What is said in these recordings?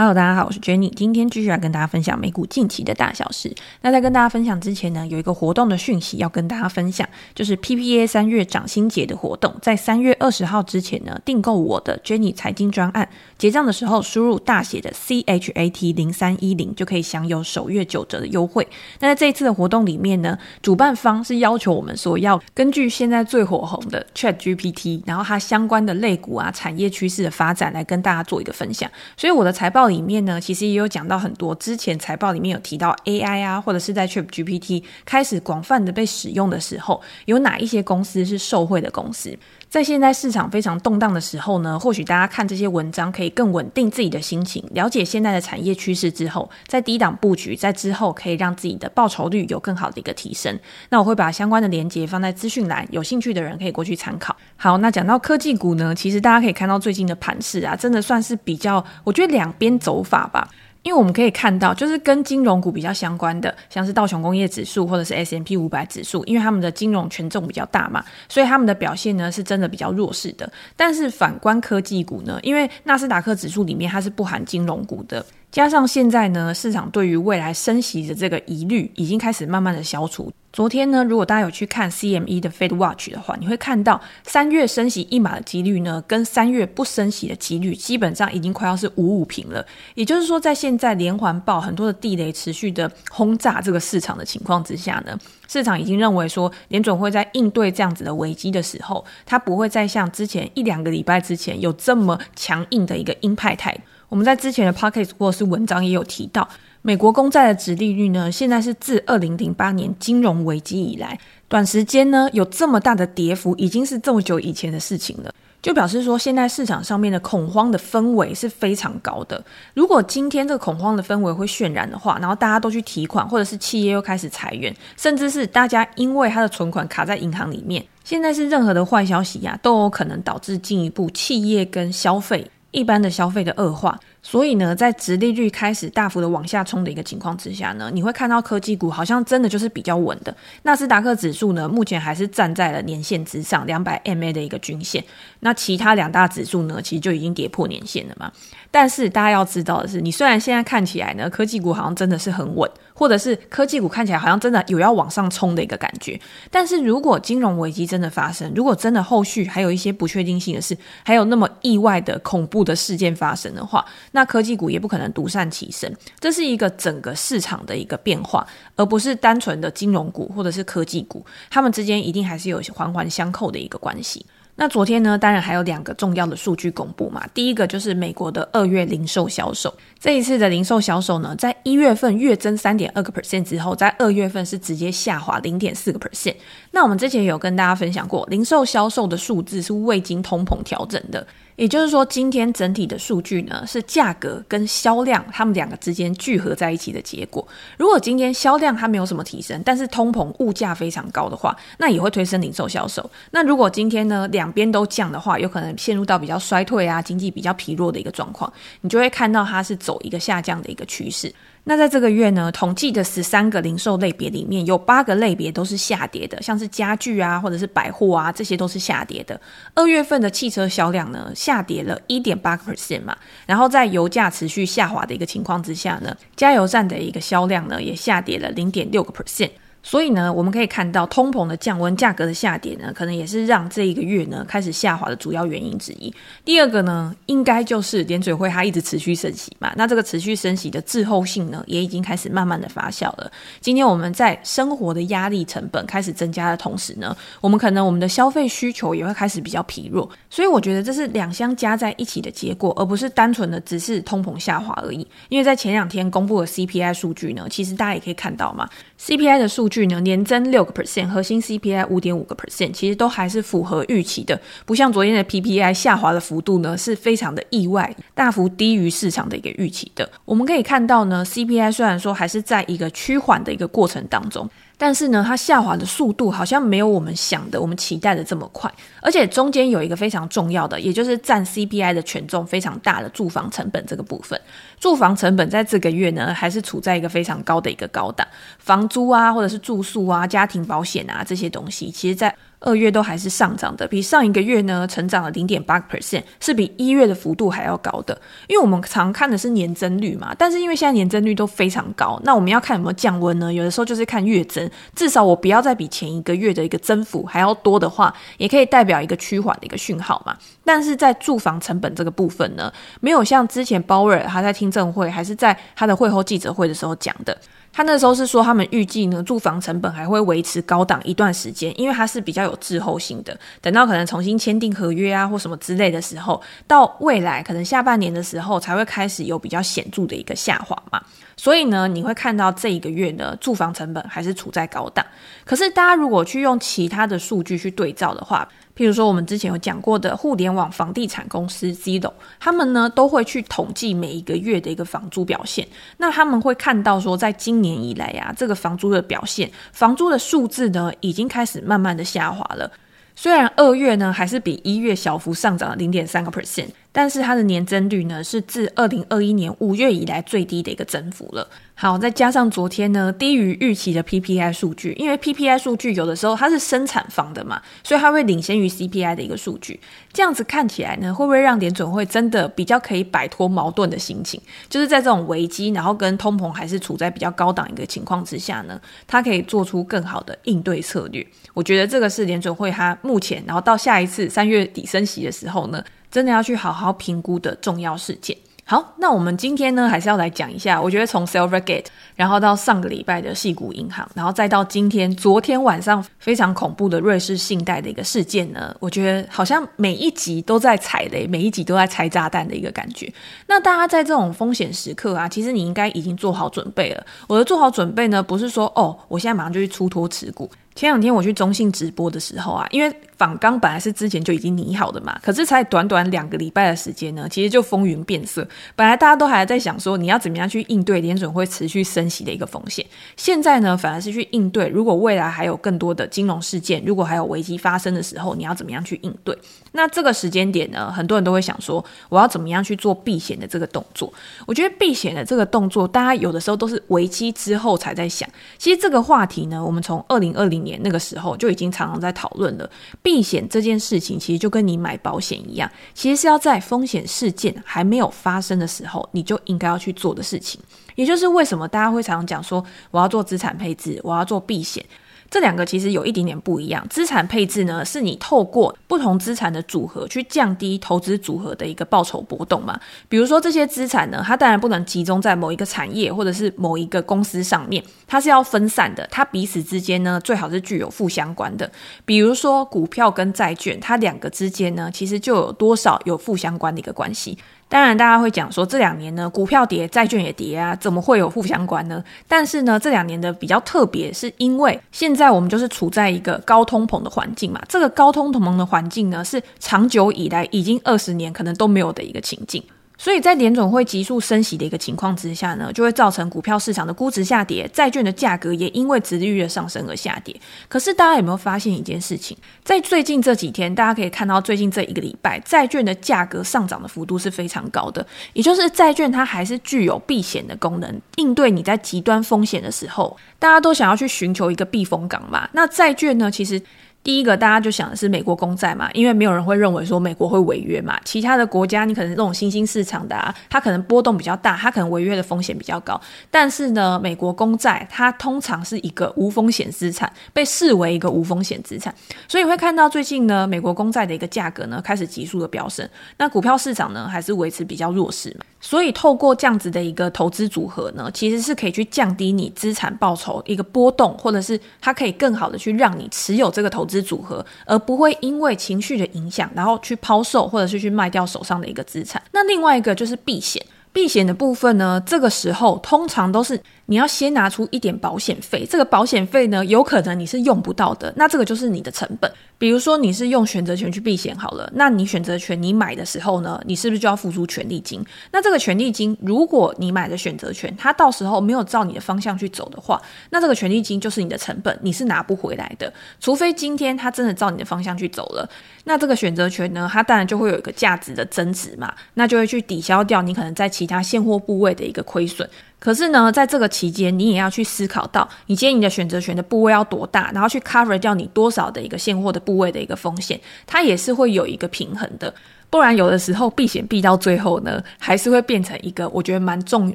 Hello，大家好，我是 Jenny，今天继续来跟大家分享美股近期的大小事。那在跟大家分享之前呢，有一个活动的讯息要跟大家分享，就是 PPA 三月涨薪节的活动，在三月二十号之前呢，订购我的 Jenny 财经专案，结账的时候输入大写的 CHAT 零三一零，就可以享有首月九折的优惠。那在这一次的活动里面呢，主办方是要求我们说要根据现在最火红的 ChatGPT，然后它相关的类股啊、产业趋势的发展来跟大家做一个分享。所以我的财报。里面呢，其实也有讲到很多。之前财报里面有提到 AI 啊，或者是在 ChatGPT 开始广泛的被使用的时候，有哪一些公司是受惠的公司？在现在市场非常动荡的时候呢，或许大家看这些文章可以更稳定自己的心情，了解现在的产业趋势之后，在低档布局，在之后可以让自己的报酬率有更好的一个提升。那我会把相关的连接放在资讯栏，有兴趣的人可以过去参考。好，那讲到科技股呢，其实大家可以看到最近的盘势啊，真的算是比较，我觉得两边走法吧。因为我们可以看到，就是跟金融股比较相关的，像是道琼工业指数或者是 S M P 五百指数，因为他们的金融权重比较大嘛，所以他们的表现呢是真的比较弱势的。但是反观科技股呢，因为纳斯达克指数里面它是不含金融股的。加上现在呢，市场对于未来升息的这个疑虑已经开始慢慢的消除。昨天呢，如果大家有去看 CME 的 Fed Watch 的话，你会看到三月升息一码的几率呢，跟三月不升息的几率基本上已经快要是五五平了。也就是说，在现在连环爆很多的地雷持续的轰炸这个市场的情况之下呢，市场已经认为说，联准会在应对这样子的危机的时候，它不会再像之前一两个礼拜之前有这么强硬的一个鹰派态度。我们在之前的 Pockets 或者是文章也有提到，美国公债的殖利率呢，现在是自二零零八年金融危机以来，短时间呢有这么大的跌幅，已经是这么久以前的事情了，就表示说现在市场上面的恐慌的氛围是非常高的。如果今天这个恐慌的氛围会渲染的话，然后大家都去提款，或者是企业又开始裁员，甚至是大家因为他的存款卡在银行里面，现在是任何的坏消息呀、都有可能导致进一步企业跟消费。一般的消费的恶化，所以呢，在殖利率开始大幅的往下冲的一个情况之下呢，你会看到科技股好像真的就是比较稳的。纳斯达克指数呢，目前还是站在了年线之上，两百 MA 的一个均线。那其他两大指数呢，其实就已经跌破年线了嘛。但是大家要知道的是，你虽然现在看起来呢，科技股好像真的是很稳，或者是科技股看起来好像真的有要往上冲的一个感觉。但是如果金融危机真的发生，如果真的后续还有一些不确定性的事，还有那么意外的恐怖的事件发生的话，那科技股也不可能独善其身。这是一个整个市场的一个变化，而不是单纯的金融股或者是科技股，它们之间一定还是有环环相扣的一个关系。那昨天呢，当然还有两个重要的数据公布嘛。第一个就是美国的二月零售销售，这一次的零售销售呢，在一月份月增三点二个 percent 之后，在二月份是直接下滑零点四个 percent。那我们之前有跟大家分享过，零售销售的数字是未经通膨调整的。也就是说，今天整体的数据呢，是价格跟销量它们两个之间聚合在一起的结果。如果今天销量它没有什么提升，但是通膨物价非常高的话，那也会推升零售销售。那如果今天呢，两边都降的话，有可能陷入到比较衰退啊，经济比较疲弱的一个状况，你就会看到它是走一个下降的一个趋势。那在这个月呢，统计的十三个零售类别里面，有八个类别都是下跌的，像是家具啊，或者是百货啊，这些都是下跌的。二月份的汽车销量呢，下跌了一点八个 percent 嘛，然后在油价持续下滑的一个情况之下呢，加油站的一个销量呢，也下跌了零点六个 percent。所以呢，我们可以看到通膨的降温、价格的下跌呢，可能也是让这一个月呢开始下滑的主要原因之一。第二个呢，应该就是联准会它一直持续升息嘛，那这个持续升息的滞后性呢，也已经开始慢慢的发酵了。今天我们在生活的压力成本开始增加的同时呢，我们可能我们的消费需求也会开始比较疲弱。所以我觉得这是两相加在一起的结果，而不是单纯的只是通膨下滑而已。因为在前两天公布的 CPI 数据呢，其实大家也可以看到嘛，CPI 的数据呢年增六个 percent，核心 CPI 五点五个 percent，其实都还是符合预期的，不像昨天的 PPI 下滑的幅度呢是非常的意外，大幅低于市场的一个预期的。我们可以看到呢，CPI 虽然说还是在一个趋缓的一个过程当中。但是呢，它下滑的速度好像没有我们想的、我们期待的这么快，而且中间有一个非常重要的，也就是占 CPI 的权重非常大的住房成本这个部分。住房成本在这个月呢，还是处在一个非常高的一个高档，房租啊，或者是住宿啊、家庭保险啊这些东西，其实在二月都还是上涨的，比上一个月呢成长了零点八个 percent，是比一月的幅度还要高的。因为我们常看的是年增率嘛，但是因为现在年增率都非常高，那我们要看有没有降温呢？有的时候就是看月增，至少我不要再比前一个月的一个增幅还要多的话，也可以代表一个趋缓的一个讯号嘛。但是在住房成本这个部分呢，没有像之前鲍威尔他在听证会还是在他的会后记者会的时候讲的。他那时候是说，他们预计呢，住房成本还会维持高档一段时间，因为它是比较有滞后性的。等到可能重新签订合约啊，或什么之类的时候，到未来可能下半年的时候，才会开始有比较显著的一个下滑嘛。所以呢，你会看到这一个月呢，住房成本还是处在高档。可是大家如果去用其他的数据去对照的话，譬如说，我们之前有讲过的互联网房地产公司 Zillow，他们呢都会去统计每一个月的一个房租表现。那他们会看到说，在今年以来呀，这个房租的表现，房租的数字呢，已经开始慢慢的下滑了。虽然二月呢还是比一月小幅上涨了零点三个 percent，但是它的年增率呢是自二零二一年五月以来最低的一个增幅了。好，再加上昨天呢低于预期的 PPI 数据，因为 PPI 数据有的时候它是生产方的嘛，所以它会领先于 CPI 的一个数据。这样子看起来呢，会不会让联准会真的比较可以摆脱矛盾的心情？就是在这种危机，然后跟通膨还是处在比较高档一个情况之下呢，它可以做出更好的应对策略。我觉得这个是联准会它目前，然后到下一次三月底升息的时候呢，真的要去好好评估的重要事件。好，那我们今天呢，还是要来讲一下。我觉得从 Silvergate，然后到上个礼拜的矽谷银行，然后再到今天、昨天晚上非常恐怖的瑞士信贷的一个事件呢，我觉得好像每一集都在踩雷，每一集都在拆炸弹的一个感觉。那大家在这种风险时刻啊，其实你应该已经做好准备了。我的做好准备呢，不是说哦，我现在马上就去出脱持股。前两天我去中信直播的时候啊，因为访纲本来是之前就已经拟好的嘛，可是才短短两个礼拜的时间呢，其实就风云变色。本来大家都还在想说，你要怎么样去应对联准会持续升息的一个风险，现在呢，反而是去应对，如果未来还有更多的金融事件，如果还有危机发生的时候，你要怎么样去应对？那这个时间点呢，很多人都会想说，我要怎么样去做避险的这个动作？我觉得避险的这个动作，大家有的时候都是危机之后才在想。其实这个话题呢，我们从二零二零年那个时候就已经常常在讨论了。避险这件事情，其实就跟你买保险一样，其实是要在风险事件还没有发生的时候，你就应该要去做的事情。也就是为什么大家会常常讲说，我要做资产配置，我要做避险。这两个其实有一点点不一样。资产配置呢，是你透过不同资产的组合去降低投资组合的一个报酬波动嘛。比如说这些资产呢，它当然不能集中在某一个产业或者是某一个公司上面，它是要分散的。它彼此之间呢，最好是具有负相关的。比如说股票跟债券，它两个之间呢，其实就有多少有负相关的一个关系。当然，大家会讲说这两年呢，股票跌，债券也跌啊，怎么会有负相关呢？但是呢，这两年的比较特别，是因为现在我们就是处在一个高通膨的环境嘛。这个高通膨的环境呢，是长久以来已经二十年可能都没有的一个情境。所以在联总会急速升息的一个情况之下呢，就会造成股票市场的估值下跌，债券的价格也因为殖利率的上升而下跌。可是大家有没有发现一件事情？在最近这几天，大家可以看到最近这一个礼拜，债券的价格上涨的幅度是非常高的，也就是债券它还是具有避险的功能，应对你在极端风险的时候，大家都想要去寻求一个避风港嘛。那债券呢，其实。第一个，大家就想的是美国公债嘛，因为没有人会认为说美国会违约嘛。其他的国家，你可能这种新兴市场的啊，它可能波动比较大，它可能违约的风险比较高。但是呢，美国公债它通常是一个无风险资产，被视为一个无风险资产，所以会看到最近呢，美国公债的一个价格呢开始急速的飙升，那股票市场呢还是维持比较弱势嘛。所以透过这样子的一个投资组合呢，其实是可以去降低你资产报酬一个波动，或者是它可以更好的去让你持有这个投。资组合，而不会因为情绪的影响，然后去抛售或者是去卖掉手上的一个资产。那另外一个就是避险，避险的部分呢，这个时候通常都是。你要先拿出一点保险费，这个保险费呢，有可能你是用不到的，那这个就是你的成本。比如说你是用选择权去避险好了，那你选择权你买的时候呢，你是不是就要付出权利金？那这个权利金，如果你买的选择权，它到时候没有照你的方向去走的话，那这个权利金就是你的成本，你是拿不回来的。除非今天它真的照你的方向去走了，那这个选择权呢，它当然就会有一个价值的增值嘛，那就会去抵消掉你可能在其他现货部位的一个亏损。可是呢，在这个期间，你也要去思考到，你今天你的选择权的部位要多大，然后去 cover 掉你多少的一个现货的部位的一个风险，它也是会有一个平衡的。不然有的时候避险避到最后呢，还是会变成一个我觉得蛮重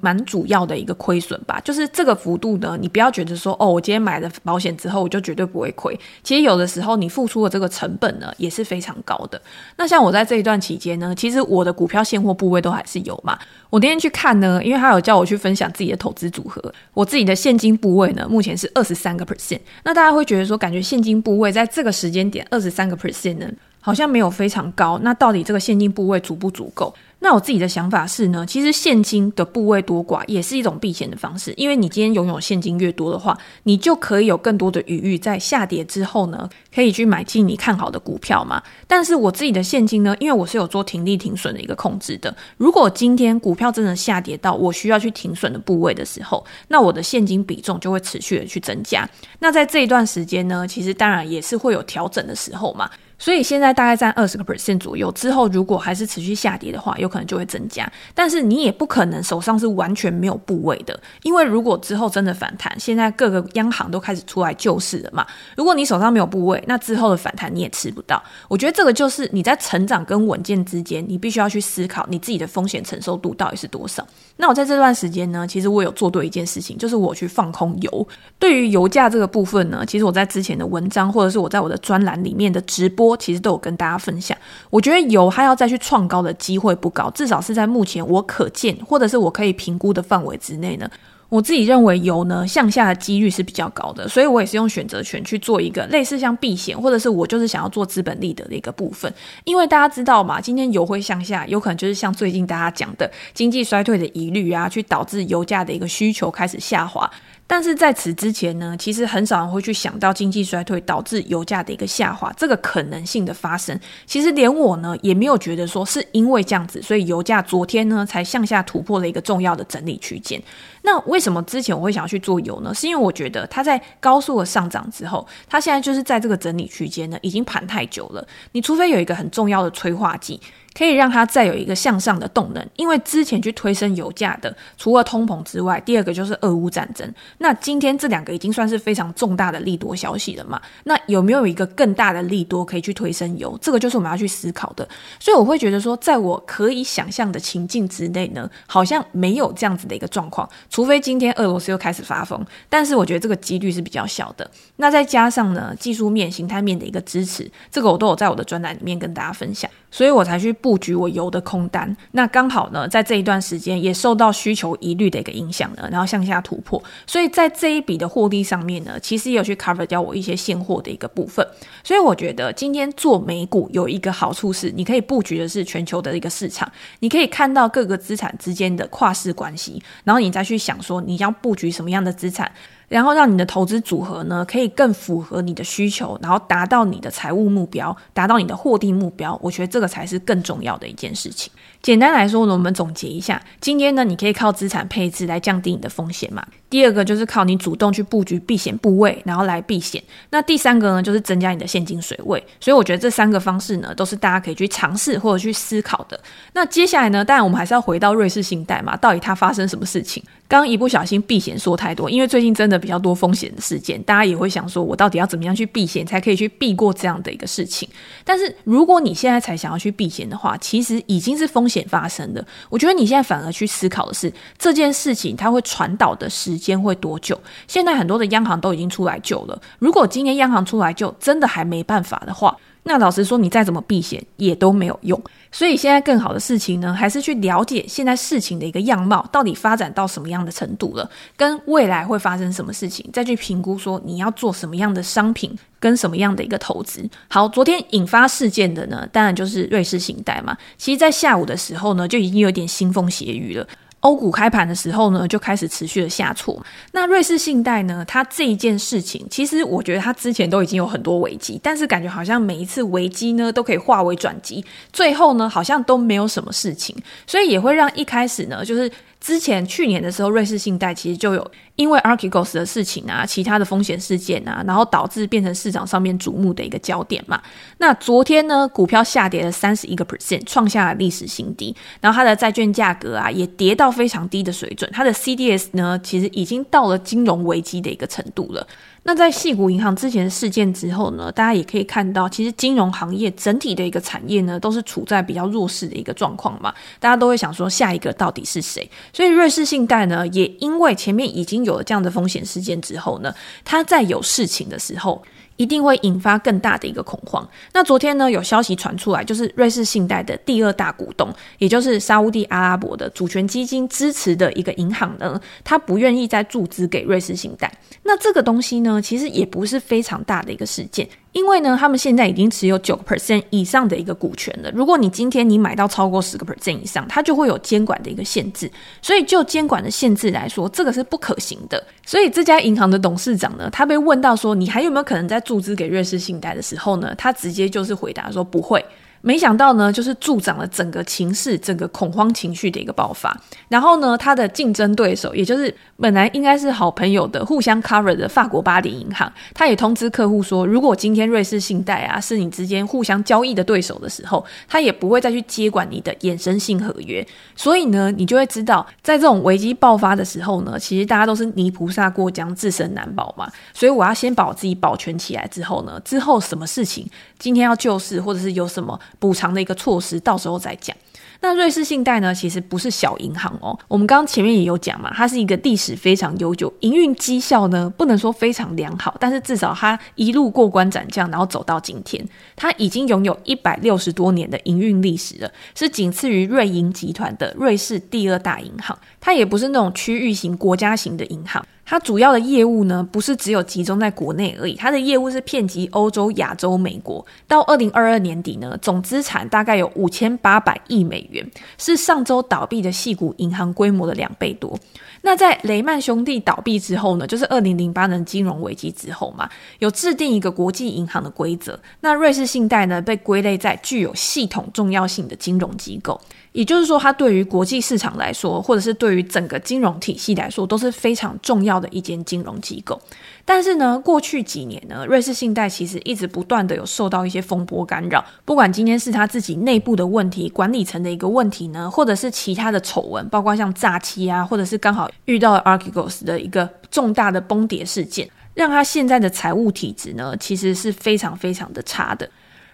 蛮主要的一个亏损吧。就是这个幅度呢，你不要觉得说哦，我今天买了保险之后我就绝对不会亏。其实有的时候你付出的这个成本呢，也是非常高的。那像我在这一段期间呢，其实我的股票现货部位都还是有嘛。我那天去看呢，因为他有叫我去分享自己的投资组合，我自己的现金部位呢，目前是二十三个 percent。那大家会觉得说，感觉现金部位在这个时间点二十三个 percent 呢？好像没有非常高，那到底这个现金部位足不足够？那我自己的想法是呢，其实现金的部位多寡也是一种避险的方式，因为你今天拥有现金越多的话，你就可以有更多的余裕在下跌之后呢，可以去买进你看好的股票嘛。但是我自己的现金呢，因为我是有做停利停损的一个控制的，如果今天股票真的下跌到我需要去停损的部位的时候，那我的现金比重就会持续的去增加。那在这一段时间呢，其实当然也是会有调整的时候嘛。所以现在大概占二十个 percent 左右，之后如果还是持续下跌的话，有可能就会增加。但是你也不可能手上是完全没有部位的，因为如果之后真的反弹，现在各个央行都开始出来救市了嘛。如果你手上没有部位，那之后的反弹你也吃不到。我觉得这个就是你在成长跟稳健之间，你必须要去思考你自己的风险承受度到底是多少。那我在这段时间呢，其实我有做对一件事情，就是我去放空油。对于油价这个部分呢，其实我在之前的文章或者是我在我的专栏里面的直播，其实都有跟大家分享。我觉得油它要再去创高的机会不高，至少是在目前我可见或者是我可以评估的范围之内呢。我自己认为油呢向下的几率是比较高的，所以我也是用选择权去做一个类似像避险，或者是我就是想要做资本利得的一个部分。因为大家知道嘛，今天油会向下，有可能就是像最近大家讲的经济衰退的疑虑啊，去导致油价的一个需求开始下滑。但是在此之前呢，其实很少人会去想到经济衰退导致油价的一个下滑这个可能性的发生。其实连我呢也没有觉得说是因为这样子，所以油价昨天呢才向下突破了一个重要的整理区间。那为什么之前我会想要去做油呢？是因为我觉得它在高速的上涨之后，它现在就是在这个整理区间呢已经盘太久了。你除非有一个很重要的催化剂。可以让它再有一个向上的动能，因为之前去推升油价的，除了通膨之外，第二个就是俄乌战争。那今天这两个已经算是非常重大的利多消息了嘛？那有没有一个更大的利多可以去推升油？这个就是我们要去思考的。所以我会觉得说，在我可以想象的情境之内呢，好像没有这样子的一个状况，除非今天俄罗斯又开始发疯。但是我觉得这个几率是比较小的。那再加上呢，技术面、形态面的一个支持，这个我都有在我的专栏里面跟大家分享。所以我才去布局我油的空单，那刚好呢，在这一段时间也受到需求疑虑的一个影响呢，然后向下突破，所以在这一笔的获利上面呢，其实也有去 cover 掉我一些现货的一个部分。所以我觉得今天做美股有一个好处是，你可以布局的是全球的一个市场，你可以看到各个资产之间的跨市关系，然后你再去想说你要布局什么样的资产。然后让你的投资组合呢，可以更符合你的需求，然后达到你的财务目标，达到你的获利目标。我觉得这个才是更重要的一件事情。简单来说呢，我们总结一下，今天呢，你可以靠资产配置来降低你的风险嘛。第二个就是靠你主动去布局避险部位，然后来避险。那第三个呢，就是增加你的现金水位。所以我觉得这三个方式呢，都是大家可以去尝试或者去思考的。那接下来呢，当然我们还是要回到瑞士信贷嘛，到底它发生什么事情？刚刚一不小心避险说太多，因为最近真的比较多风险的事件，大家也会想说，我到底要怎么样去避险，才可以去避过这样的一个事情？但是如果你现在才想要去避险的话，其实已经是风险发生的。我觉得你现在反而去思考的是这件事情它会传导的时间会多久？现在很多的央行都已经出来救了，如果今天央行出来救，真的还没办法的话。那老实说，你再怎么避险也都没有用。所以现在更好的事情呢，还是去了解现在事情的一个样貌，到底发展到什么样的程度了，跟未来会发生什么事情，再去评估说你要做什么样的商品跟什么样的一个投资。好，昨天引发事件的呢，当然就是瑞士信贷嘛。其实，在下午的时候呢，就已经有点腥风血雨了。欧股开盘的时候呢，就开始持续的下挫。那瑞士信贷呢，它这一件事情，其实我觉得它之前都已经有很多危机，但是感觉好像每一次危机呢，都可以化为转机，最后呢，好像都没有什么事情，所以也会让一开始呢，就是。之前去年的时候，瑞士信贷其实就有因为 Archegos 的事情啊，其他的风险事件啊，然后导致变成市场上面瞩目的一个焦点嘛。那昨天呢，股票下跌了三十一个 percent，创下了历史新低，然后它的债券价格啊也跌到非常低的水准，它的 CDS 呢，其实已经到了金融危机的一个程度了。那在矽谷银行之前事件之后呢，大家也可以看到，其实金融行业整体的一个产业呢，都是处在比较弱势的一个状况嘛。大家都会想说，下一个到底是谁？所以瑞士信贷呢，也因为前面已经有了这样的风险事件之后呢，它在有事情的时候，一定会引发更大的一个恐慌。那昨天呢，有消息传出来，就是瑞士信贷的第二大股东，也就是沙乌地阿拉伯的主权基金支持的一个银行呢，他不愿意再注资给瑞士信贷。那这个东西呢，其实也不是非常大的一个事件。因为呢，他们现在已经持有九个 percent 以上的一个股权了。如果你今天你买到超过十个 percent 以上，它就会有监管的一个限制。所以就监管的限制来说，这个是不可行的。所以这家银行的董事长呢，他被问到说，你还有没有可能再注资给瑞士信贷的时候呢，他直接就是回答说不会。没想到呢，就是助长了整个情势、整个恐慌情绪的一个爆发。然后呢，他的竞争对手，也就是本来应该是好朋友的、互相 cover 的法国巴黎银行，他也通知客户说，如果今天瑞士信贷啊是你之间互相交易的对手的时候，他也不会再去接管你的衍生性合约。所以呢，你就会知道，在这种危机爆发的时候呢，其实大家都是泥菩萨过江，自身难保嘛。所以我要先把我自己保全起来之后呢，之后什么事情今天要救市，或者是有什么。补偿的一个措施，到时候再讲。那瑞士信贷呢，其实不是小银行哦。我们刚刚前面也有讲嘛，它是一个历史非常悠久，营运绩效呢不能说非常良好，但是至少它一路过关斩将，然后走到今天，它已经拥有一百六十多年的营运历史了，是仅次于瑞银集团的瑞士第二大银行。它也不是那种区域型、国家型的银行。它主要的业务呢，不是只有集中在国内而已，它的业务是遍及欧洲、亚洲、美国。到二零二二年底呢，总资产大概有五千八百亿美元，是上周倒闭的细谷银行规模的两倍多。那在雷曼兄弟倒闭之后呢，就是二零零八年金融危机之后嘛，有制定一个国际银行的规则。那瑞士信贷呢，被归类在具有系统重要性的金融机构，也就是说，它对于国际市场来说，或者是对于整个金融体系来说，都是非常重要的一间金融机构。但是呢，过去几年呢，瑞士信贷其实一直不断的有受到一些风波干扰，不管今天是他自己内部的问题、管理层的一个问题呢，或者是其他的丑闻，包括像诈欺啊，或者是刚好遇到 Archegos 的一个重大的崩跌事件，让他现在的财务体质呢，其实是非常非常的差的。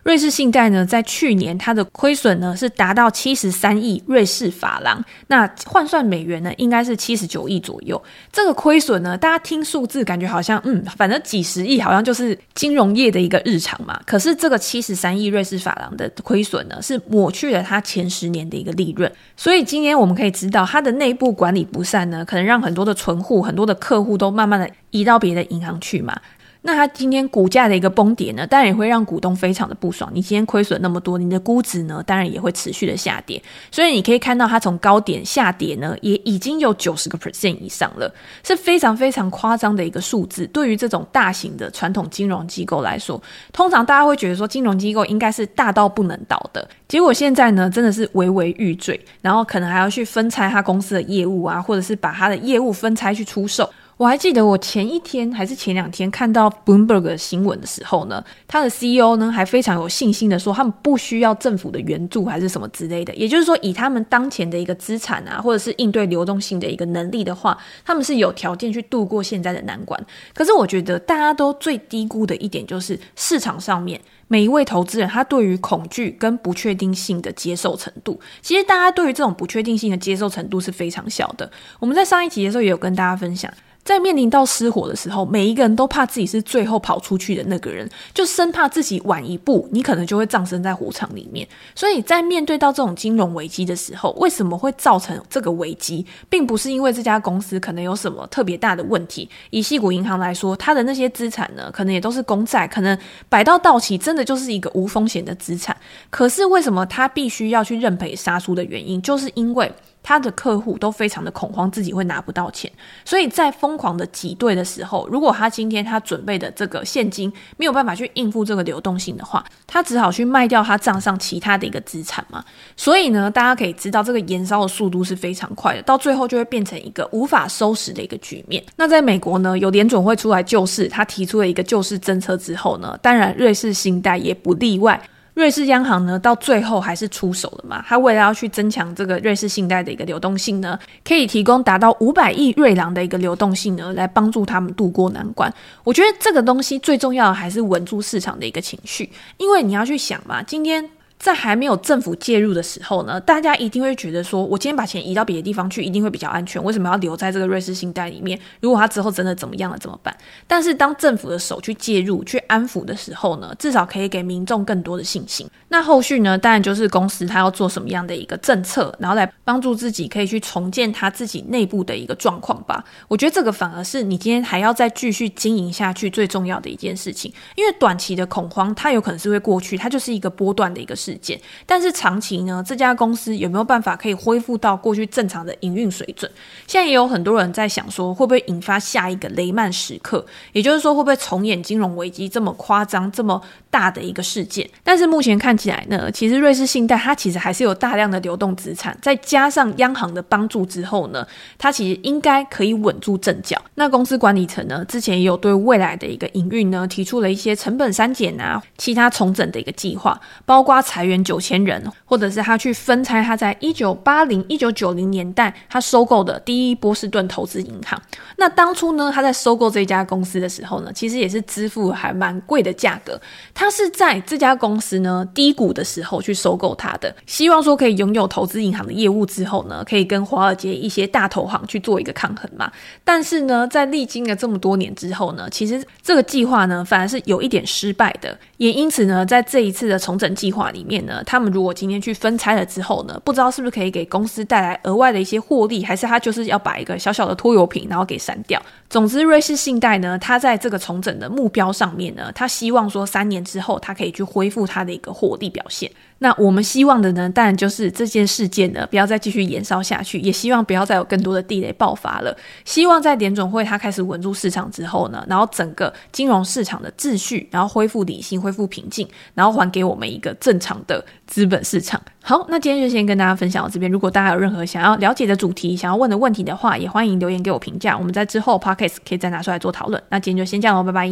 瑞士信贷呢，在去年它的亏损呢是达到七十三亿瑞士法郎，那换算美元呢，应该是七十九亿左右。这个亏损呢，大家听数字感觉好像，嗯，反正几十亿好像就是金融业的一个日常嘛。可是这个七十三亿瑞士法郎的亏损呢，是抹去了它前十年的一个利润。所以今天我们可以知道，它的内部管理不善呢，可能让很多的存户、很多的客户都慢慢的移到别的银行去嘛。那它今天股价的一个崩跌呢，当然也会让股东非常的不爽。你今天亏损那么多，你的估值呢，当然也会持续的下跌。所以你可以看到，它从高点下跌呢，也已经有九十个 percent 以上了，是非常非常夸张的一个数字。对于这种大型的传统金融机构来说，通常大家会觉得说，金融机构应该是大到不能倒的，结果现在呢，真的是摇摇欲坠，然后可能还要去分拆它公司的业务啊，或者是把它的业务分拆去出售。我还记得我前一天还是前两天看到 Bloomberg 的新闻的时候呢，他的 CEO 呢还非常有信心的说，他们不需要政府的援助还是什么之类的。也就是说，以他们当前的一个资产啊，或者是应对流动性的一个能力的话，他们是有条件去度过现在的难关。可是我觉得大家都最低估的一点就是市场上面每一位投资人他对于恐惧跟不确定性的接受程度，其实大家对于这种不确定性的接受程度是非常小的。我们在上一集的时候也有跟大家分享。在面临到失火的时候，每一个人都怕自己是最后跑出去的那个人，就生怕自己晚一步，你可能就会葬身在火场里面。所以在面对到这种金融危机的时候，为什么会造成这个危机，并不是因为这家公司可能有什么特别大的问题。以矽谷银行来说，它的那些资产呢，可能也都是公债，可能摆到到期，真的就是一个无风险的资产。可是为什么它必须要去认赔杀出的原因，就是因为。他的客户都非常的恐慌，自己会拿不到钱，所以在疯狂的挤兑的时候，如果他今天他准备的这个现金没有办法去应付这个流动性的话，他只好去卖掉他账上其他的一个资产嘛。所以呢，大家可以知道这个延烧的速度是非常快的，到最后就会变成一个无法收拾的一个局面。那在美国呢，有联准会出来救市，他提出了一个救市政策之后呢，当然瑞士信贷也不例外。瑞士央行呢，到最后还是出手了嘛。他为了要去增强这个瑞士信贷的一个流动性呢，可以提供达到五百亿瑞郎的一个流动性呢，来帮助他们渡过难关。我觉得这个东西最重要的还是稳住市场的一个情绪，因为你要去想嘛，今天。在还没有政府介入的时候呢，大家一定会觉得说，我今天把钱移到别的地方去，一定会比较安全。为什么要留在这个瑞士信贷里面？如果它之后真的怎么样了，怎么办？但是当政府的手去介入、去安抚的时候呢，至少可以给民众更多的信心。那后续呢，当然就是公司它要做什么样的一个政策，然后来帮助自己可以去重建它自己内部的一个状况吧。我觉得这个反而是你今天还要再继续经营下去最重要的一件事情，因为短期的恐慌它有可能是会过去，它就是一个波段的一个事件，但是长期呢，这家公司有没有办法可以恢复到过去正常的营运水准？现在也有很多人在想说，会不会引发下一个雷曼时刻？也就是说，会不会重演金融危机这么夸张、这么大的一个事件？但是目前看起来呢，其实瑞士信贷它其实还是有大量的流动资产，再加上央行的帮助之后呢，它其实应该可以稳住阵脚。那公司管理层呢，之前也有对未来的一个营运呢，提出了一些成本删减啊、其他重整的一个计划，包括裁员九千人，或者是他去分拆他在一九八零、一九九零年代他收购的第一波士顿投资银行。那当初呢，他在收购这家公司的时候呢，其实也是支付还蛮贵的价格。他是在这家公司呢低谷的时候去收购它的，希望说可以拥有投资银行的业务之后呢，可以跟华尔街一些大投行去做一个抗衡嘛。但是呢，在历经了这么多年之后呢，其实这个计划呢反而是有一点失败的。也因此呢，在这一次的重整计划里面呢，他们如果今天去分拆了之后呢，不知道是不是可以给公司带来额外的一些获利，还是他就是要把一个小小的拖油瓶然后给删掉。总之，瑞士信贷呢，它在这个重整的目标上面呢，他希望说三年之后，它可以去恢复它的一个获利表现。那我们希望的呢，当然就是这件事件呢，不要再继续延烧下去，也希望不要再有更多的地雷爆发了。希望在联总会它开始稳住市场之后呢，然后整个金融市场的秩序，然后恢复理性、恢复平静，然后还给我们一个正常的资本市场。好，那今天就先跟大家分享到这边。如果大家有任何想要了解的主题、想要问的问题的话，也欢迎留言给我评价。我们在之后 Podcast 可以再拿出来做讨论。那今天就先这样喽，拜拜。